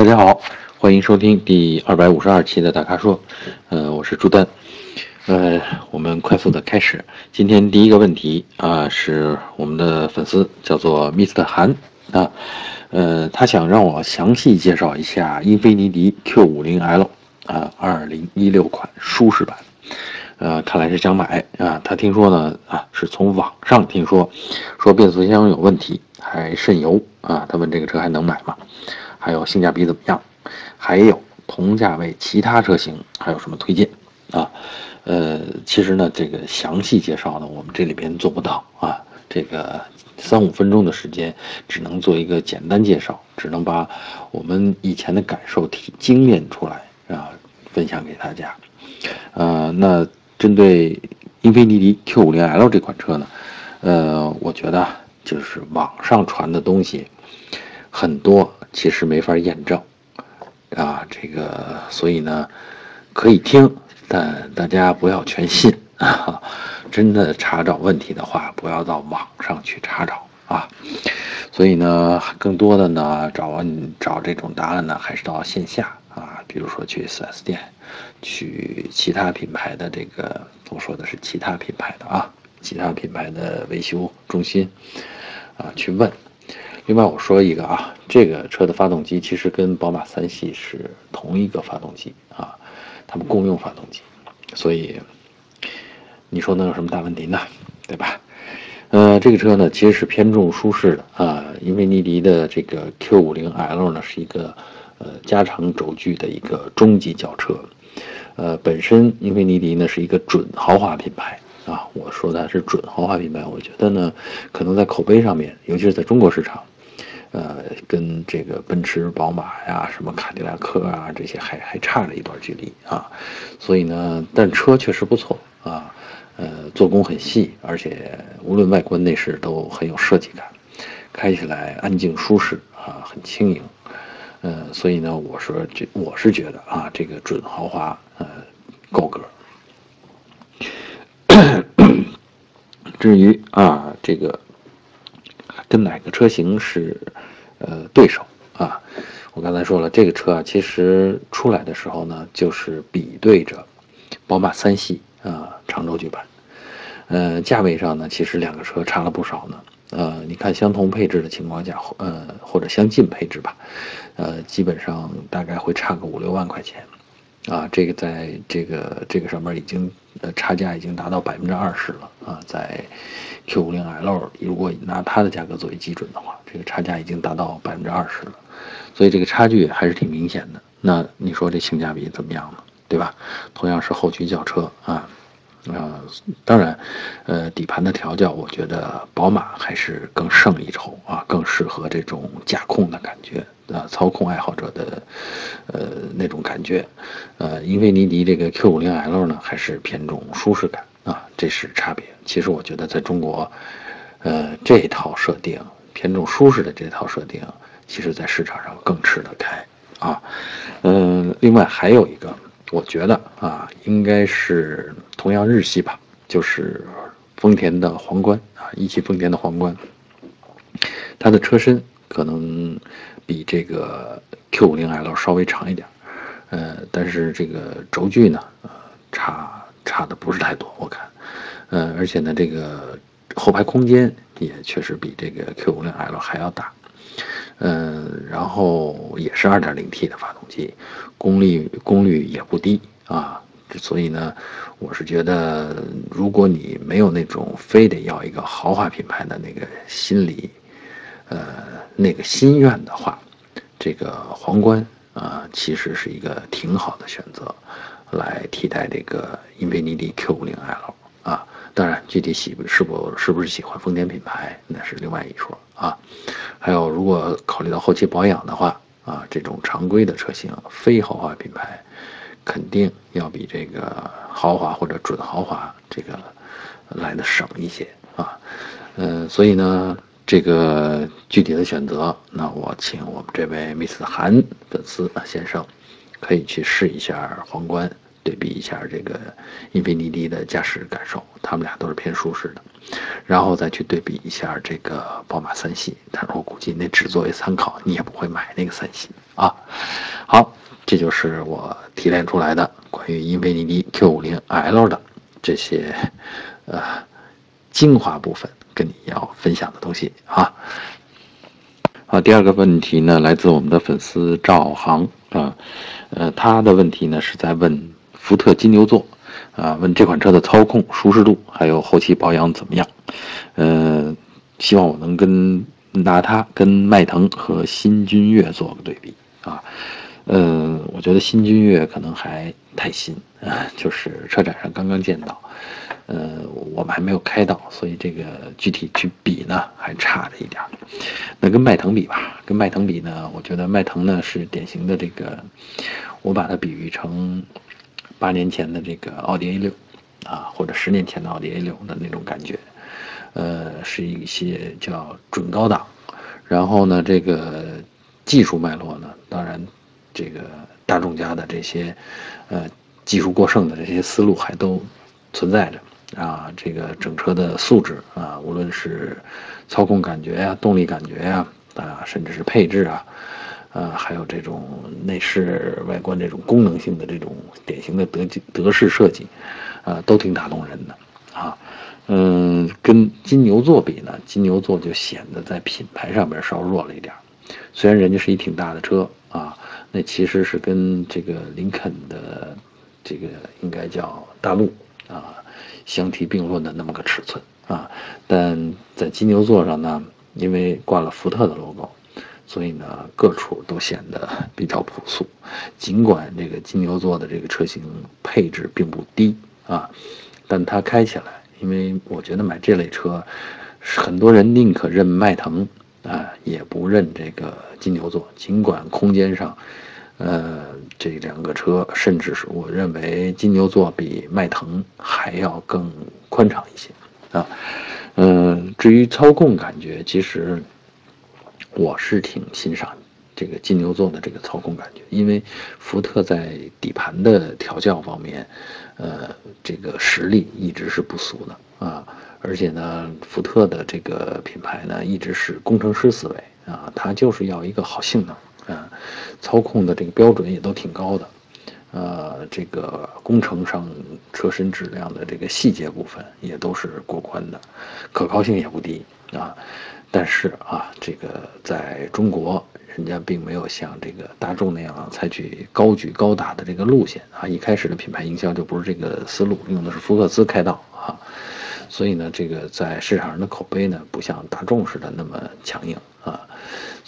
大家好，欢迎收听第二百五十二期的大咖说，呃，我是朱丹，呃，我们快速的开始。今天第一个问题啊，是我们的粉丝叫做 Mr 韩啊，呃，他想让我详细介绍一下英菲尼迪 Q 五零 L 啊，二零一六款舒适版，呃，看来是想买啊。他听说呢啊，是从网上听说，说变速箱有问题，还渗油啊。他问这个车还能买吗？还有性价比怎么样？还有同价位其他车型还有什么推荐啊？呃，其实呢，这个详细介绍呢，我们这里边做不到啊。这个三五分钟的时间，只能做一个简单介绍，只能把我们以前的感受体经验出来啊，分享给大家。呃，那针对英菲尼迪 Q50L 这款车呢，呃，我觉得就是网上传的东西很多。其实没法验证，啊，这个，所以呢，可以听，但大家不要全信啊。真的查找问题的话，不要到网上去查找啊。所以呢，更多的呢，找问找这种答案呢，还是到线下啊，比如说去 4S 店，去其他品牌的这个，我说的是其他品牌的啊，其他品牌的维修中心啊，去问。另外我说一个啊，这个车的发动机其实跟宝马三系是同一个发动机啊，他们共用发动机，所以你说能有什么大问题呢？对吧？呃，这个车呢其实是偏重舒适的啊，英菲尼迪的这个 Q50L 呢是一个呃加长轴距的一个中级轿车，呃，本身英菲尼迪呢是一个准豪华品牌。啊，我说的是准豪华品牌，我觉得呢，可能在口碑上面，尤其是在中国市场，呃，跟这个奔驰、宝马呀、什么卡迪拉克啊这些还还差了一段距离啊。所以呢，但车确实不错啊，呃，做工很细，而且无论外观内饰都很有设计感，开起来安静舒适啊，很轻盈。呃，所以呢，我说这我是觉得啊，这个准豪华呃够格。至于啊，这个跟哪个车型是呃对手啊？我刚才说了，这个车啊，其实出来的时候呢，就是比对着宝马三系啊长轴距版。呃，价位上呢，其实两个车差了不少呢。呃，你看相同配置的情况下，呃或者相近配置吧，呃，基本上大概会差个五六万块钱。啊，这个在这个这个上面已经呃差价已经达到百分之二十了啊，在 Q50L 如果拿它的价格作为基准的话，这个差价已经达到百分之二十了，所以这个差距还是挺明显的。那你说这性价比怎么样呢？对吧？同样是后驱轿车啊。啊，当然，呃，底盘的调教，我觉得宝马还是更胜一筹啊，更适合这种驾控的感觉啊，操控爱好者的，呃，那种感觉。呃，英菲尼迪这个 Q50L 呢，还是偏重舒适感啊，这是差别。其实我觉得在中国，呃，这套设定偏重舒适的这套设定，其实在市场上更吃得开啊。嗯，另外还有一个。我觉得啊，应该是同样日系吧，就是丰田的皇冠啊，一汽丰田的皇冠，它的车身可能比这个 Q50L 稍微长一点，呃，但是这个轴距呢，差差的不是太多，我看，呃，而且呢，这个后排空间也确实比这个 Q50L 还要大。嗯，然后也是 2.0T 的发动机，功率功率也不低啊，所以呢，我是觉得，如果你没有那种非得要一个豪华品牌的那个心理，呃，那个心愿的话，这个皇冠啊，其实是一个挺好的选择，来替代这个英菲尼迪 Q50L 啊。当然，具体喜是不是不是喜欢丰田品牌，那是另外一说啊。还有，如果考虑到后期保养的话啊，这种常规的车型，非豪华品牌，肯定要比这个豪华或者准豪华这个来的省一些啊。嗯，所以呢，这个具体的选择，那我请我们这位 Miss 韩粉丝先生，可以去试一下皇冠对比一下这个英菲尼迪的驾驶感受，他们俩都是偏舒适的，然后再去对比一下这个宝马三系，但是我估计那只作为参考，你也不会买那个三系啊。好，这就是我提炼出来的关于英菲尼迪 Q50L 的这些呃精华部分，跟你要分享的东西啊。好，第二个问题呢，来自我们的粉丝赵航啊，呃，他的问题呢是在问。福特金牛座，啊，问这款车的操控、舒适度还有后期保养怎么样？呃，希望我能跟拿它跟迈腾和新君越做个对比啊。呃，我觉得新君越可能还太新啊，就是车展上刚刚见到，呃，我们还没有开到，所以这个具体去比呢还差着一点。那跟迈腾比吧，跟迈腾比呢，我觉得迈腾呢是典型的这个，我把它比喻成。八年前的这个奥迪 A 六，啊，或者十年前的奥迪 A 六的那种感觉，呃，是一些叫准高档。然后呢，这个技术脉络呢，当然，这个大众家的这些，呃，技术过剩的这些思路还都存在着啊。这个整车的素质啊，无论是操控感觉呀、动力感觉呀，啊，甚至是配置啊。呃，还有这种内饰外观这种功能性的这种典型的德德式设计，啊，都挺打动人的，啊，嗯，跟金牛座比呢，金牛座就显得在品牌上面稍弱了一点虽然人家是一挺大的车啊，那其实是跟这个林肯的这个应该叫大陆啊相提并论的那么个尺寸啊，但在金牛座上呢，因为挂了福特的 logo。所以呢，各处都显得比较朴素。尽管这个金牛座的这个车型配置并不低啊，但它开起来，因为我觉得买这类车，很多人宁可认迈腾啊，也不认这个金牛座。尽管空间上，呃，这两个车，甚至是我认为金牛座比迈腾还要更宽敞一些啊。嗯，至于操控感觉，其实。我是挺欣赏这个金牛座的这个操控感觉，因为福特在底盘的调教方面，呃，这个实力一直是不俗的啊。而且呢，福特的这个品牌呢，一直是工程师思维啊，它就是要一个好性能，操控的这个标准也都挺高的，呃，这个工程上车身质量的这个细节部分也都是过关的，可靠性也不低啊。但是啊，这个在中国，人家并没有像这个大众那样采取高举高打的这个路线啊。一开始的品牌营销就不是这个思路，用的是福克斯开道啊。所以呢，这个在市场上的口碑呢，不像大众似的那么强硬。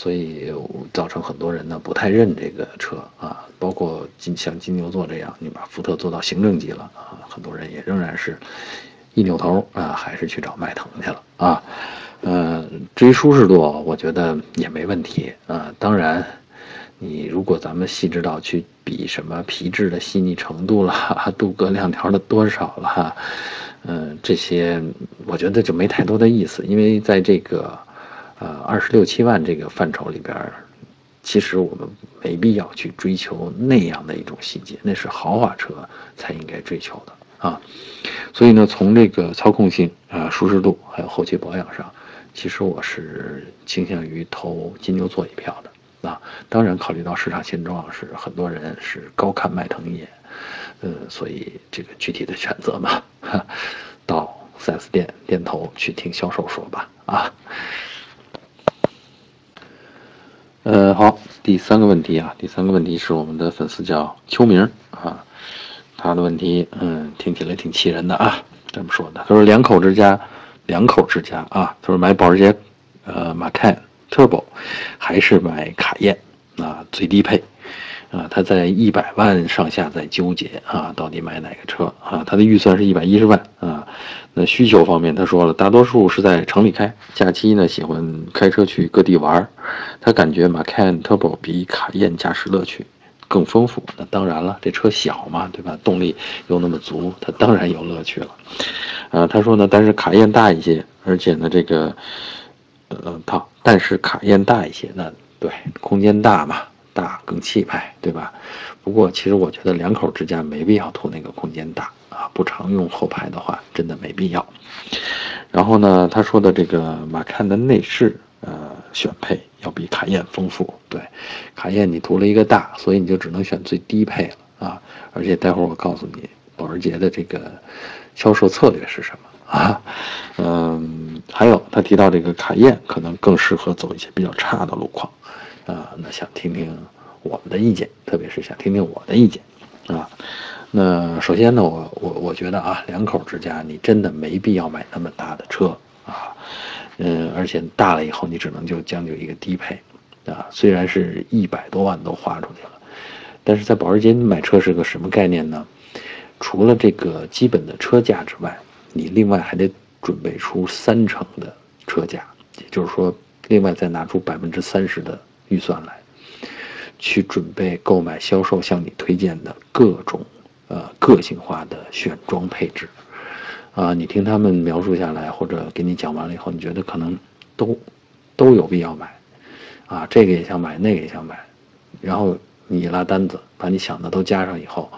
所以造成很多人呢不太认这个车啊。包括金像金牛座这样，你把福特做到行政级了啊，很多人也仍然是一扭头啊，还是去找迈腾去了啊。呃，至于舒适度，我觉得也没问题啊。当然，你如果咱们细致到去比什么皮质的细腻程度了，镀铬亮条的多少了，嗯，这些我觉得就没太多的意思。因为在这个呃二十六七万这个范畴里边，其实我们没必要去追求那样的一种细节，那是豪华车才应该追求的啊。所以呢，从这个操控性啊、舒适度还有后期保养上。其实我是倾向于投金牛座一票的，啊，当然考虑到市场现状是很多人是高看迈腾一眼，呃，所以这个具体的选择嘛，到四 S 店店头去听销售说吧，啊，呃，好，第三个问题啊，第三个问题是我们的粉丝叫秋明啊，他的问题，嗯，听起来挺气人的啊，这么说的，他说两口之家。两口之家啊，他说买保时捷，呃，马凯 Turbo，还是买卡宴啊，最低配，啊，他在一百万上下在纠结啊，到底买哪个车啊？他的预算是一百一十万啊。那需求方面，他说了，大多数是在城里开，假期呢喜欢开车去各地玩儿他感觉马凯 Turbo 比卡宴驾驶乐趣更丰富。那当然了，这车小嘛，对吧？动力又那么足，它当然有乐趣了。啊，他说呢，但是卡宴大一些，而且呢，这个，呃，他但是卡宴大一些，那对，空间大嘛，大更气派，对吧？不过其实我觉得两口之家没必要图那个空间大，不常用后排的话，真的没必要。然后呢，他说的这个马看的内饰，呃，选配要比卡宴丰富。对，卡宴你图了一个大，所以你就只能选最低配了啊。而且待会儿我告诉你，保时捷的这个销售策略是什么啊？嗯，还有他提到这个卡宴可能更适合走一些比较差的路况。啊，那想听听我们的意见，特别是想听听我的意见，啊，那首先呢，我我我觉得啊，两口之家你真的没必要买那么大的车啊，嗯，而且大了以后你只能就将就一个低配，啊，虽然是一百多万都花出去了，但是在保时捷买车是个什么概念呢？除了这个基本的车价之外，你另外还得准备出三成的车价，也就是说，另外再拿出百分之三十的。预算来，去准备购买销售向你推荐的各种呃个性化的选装配置，啊，你听他们描述下来或者给你讲完了以后，你觉得可能都都有必要买，啊，这个也想买，那个也想买，然后你拉单子，把你想的都加上以后，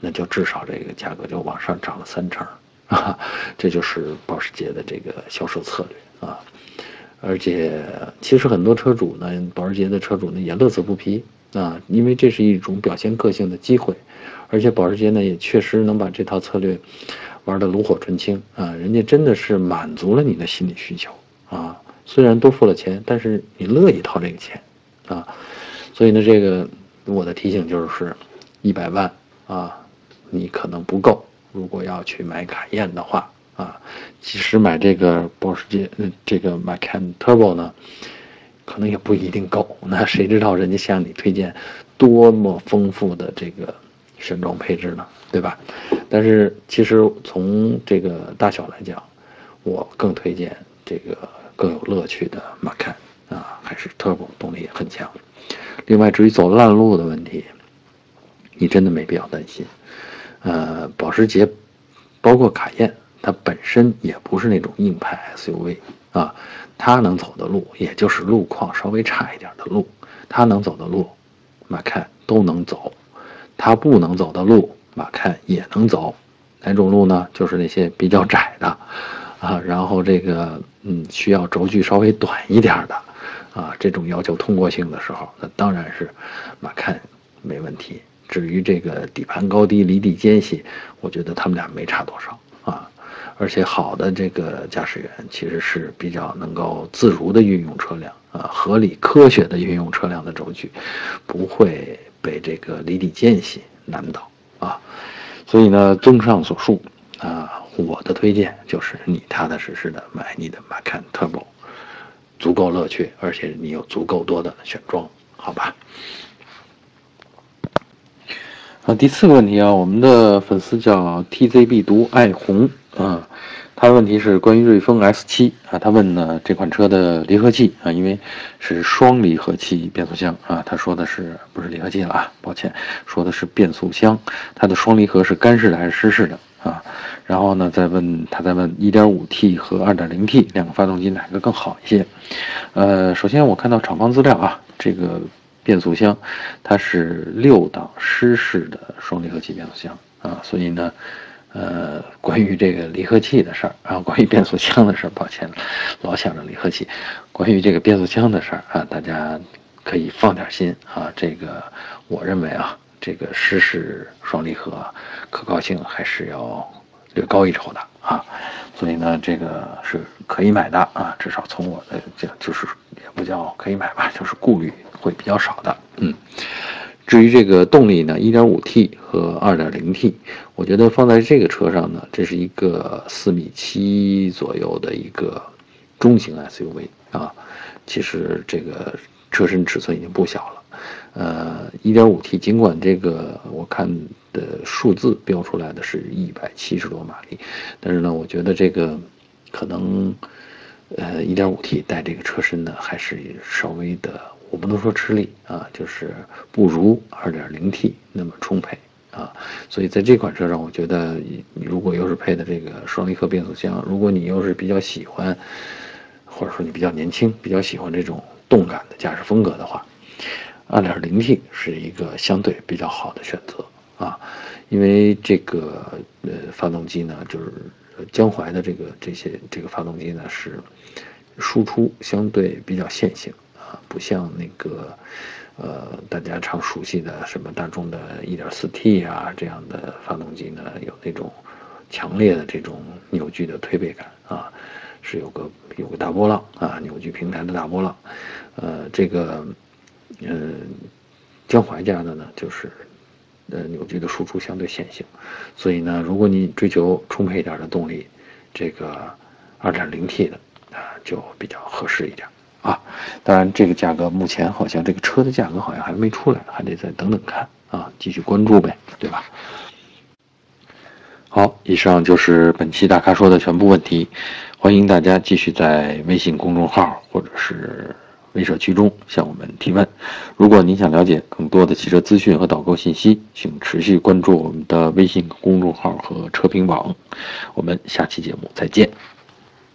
那就至少这个价格就往上涨了三成，啊，这就是保时捷的这个销售策略啊。而且，其实很多车主呢，保时捷的车主呢也乐此不疲啊，因为这是一种表现个性的机会。而且保时捷呢也确实能把这套策略玩得炉火纯青啊，人家真的是满足了你的心理需求啊。虽然多付了钱，但是你乐意掏这个钱啊。所以呢，这个我的提醒就是，一百万啊，你可能不够。如果要去买卡宴的话。啊，即使买这个保时捷，这个 Macan Turbo 呢，可能也不一定够。那谁知道人家向你推荐多么丰富的这个选装配置呢？对吧？但是其实从这个大小来讲，我更推荐这个更有乐趣的 Macan 啊，还是 Turbo 动力也很强。另外，至于走烂路的问题，你真的没必要担心。呃，保时捷包括卡宴。它本身也不是那种硬派 SUV 啊，它能走的路也就是路况稍微差一点的路，它能走的路，马看都能走，它不能走的路，马看也能走，哪种路呢？就是那些比较窄的，啊，然后这个嗯需要轴距稍微短一点的，啊，这种要求通过性的时候，那当然是马看没问题。至于这个底盘高低、离地间隙，我觉得他们俩没差多少啊。而且好的这个驾驶员其实是比较能够自如的运用车辆啊，合理科学的运用车辆的轴距，不会被这个离地间隙难倒啊。所以呢，综上所述啊，我的推荐就是你踏踏实实的买你的 Macan Turbo，足够乐趣，而且你有足够多的选装，好吧？第四个问题啊，我们的粉丝叫 TZB 读爱红。啊，他的问题是关于瑞风 S7 啊，他问呢这款车的离合器啊，因为是双离合器变速箱啊，他说的是不是离合器了啊？抱歉，说的是变速箱，它的双离合是干式的还是湿式的啊？然后呢，再问他再问 1.5T 和 2.0T 两个发动机哪个更好一些？呃，首先我看到厂方资料啊，这个变速箱它是六档湿式的双离合器变速箱啊，所以呢。呃，关于这个离合器的事儿啊，关于变速箱的事儿，抱歉，老想着离合器。关于这个变速箱的事儿啊，大家可以放点心啊。这个我认为啊，这个湿式双离合可靠性还是要略高一筹的啊。所以呢，这个是可以买的啊，至少从我的这就是也不叫可以买吧，就是顾虑会比较少的，嗯。至于这个动力呢，1.5T 和 2.0T，我觉得放在这个车上呢，这是一个四米七左右的一个中型 SUV 啊。其实这个车身尺寸已经不小了。呃，1.5T 尽管这个我看的数字标出来的是一百七十多马力，但是呢，我觉得这个可能呃一点五 T 带这个车身呢，还是稍微的。我不能说吃力啊，就是不如 2.0T 那么充沛啊，所以在这款车上，我觉得你如果又是配的这个双离合变速箱，如果你又是比较喜欢，或者说你比较年轻，比较喜欢这种动感的驾驶风格的话，2.0T 是一个相对比较好的选择啊，因为这个呃发动机呢，就是江淮的这个这些这个发动机呢是输出相对比较线性啊，不像那个呃大家常熟悉的什么大众的 1.4T 啊这样的发动机呢，有那种强烈的这种扭矩的推背感啊，是有个有个大波浪啊，扭矩平台的大波浪，呃这个。嗯，江淮家的呢，就是呃扭矩的输出相对线性，所以呢，如果你追求充沛一点的动力，这个 2.0T 的啊就比较合适一点啊。当然，这个价格目前好像这个车的价格好像还没出来，还得再等等看啊，继续关注呗，对吧？好，以上就是本期大咖说的全部问题，欢迎大家继续在微信公众号或者是。微社区中向我们提问。如果您想了解更多的汽车资讯和导购信息，请持续关注我们的微信公众号和车评网。我们下期节目再见。